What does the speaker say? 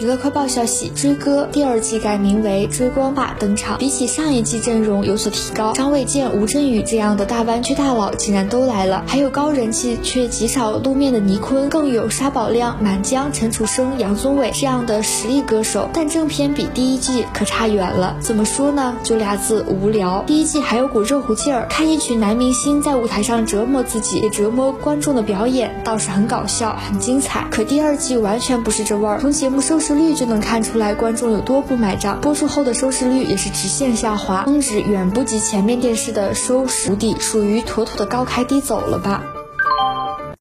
娱乐快报消息：《追歌》第二季改名为《追光吧》登场，比起上一季阵容有所提高，张卫健、吴镇宇这样的大湾区大佬竟然都来了，还有高人气却极少露面的倪坤，更有沙宝亮、满江、陈楚生、杨宗纬这样的实力歌手。但正片比第一季可差远了，怎么说呢？就俩字：无聊。第一季还有股热乎劲儿，看一群男明星在舞台上折磨自己，也折磨观众的表演，倒是很搞笑、很精彩。可第二季完全不是这味儿，从节目收视。收视率就能看出来观众有多不买账，播出后的收视率也是直线下滑，峰值远不及前面电视的收视率，属于妥妥的高开低走了吧。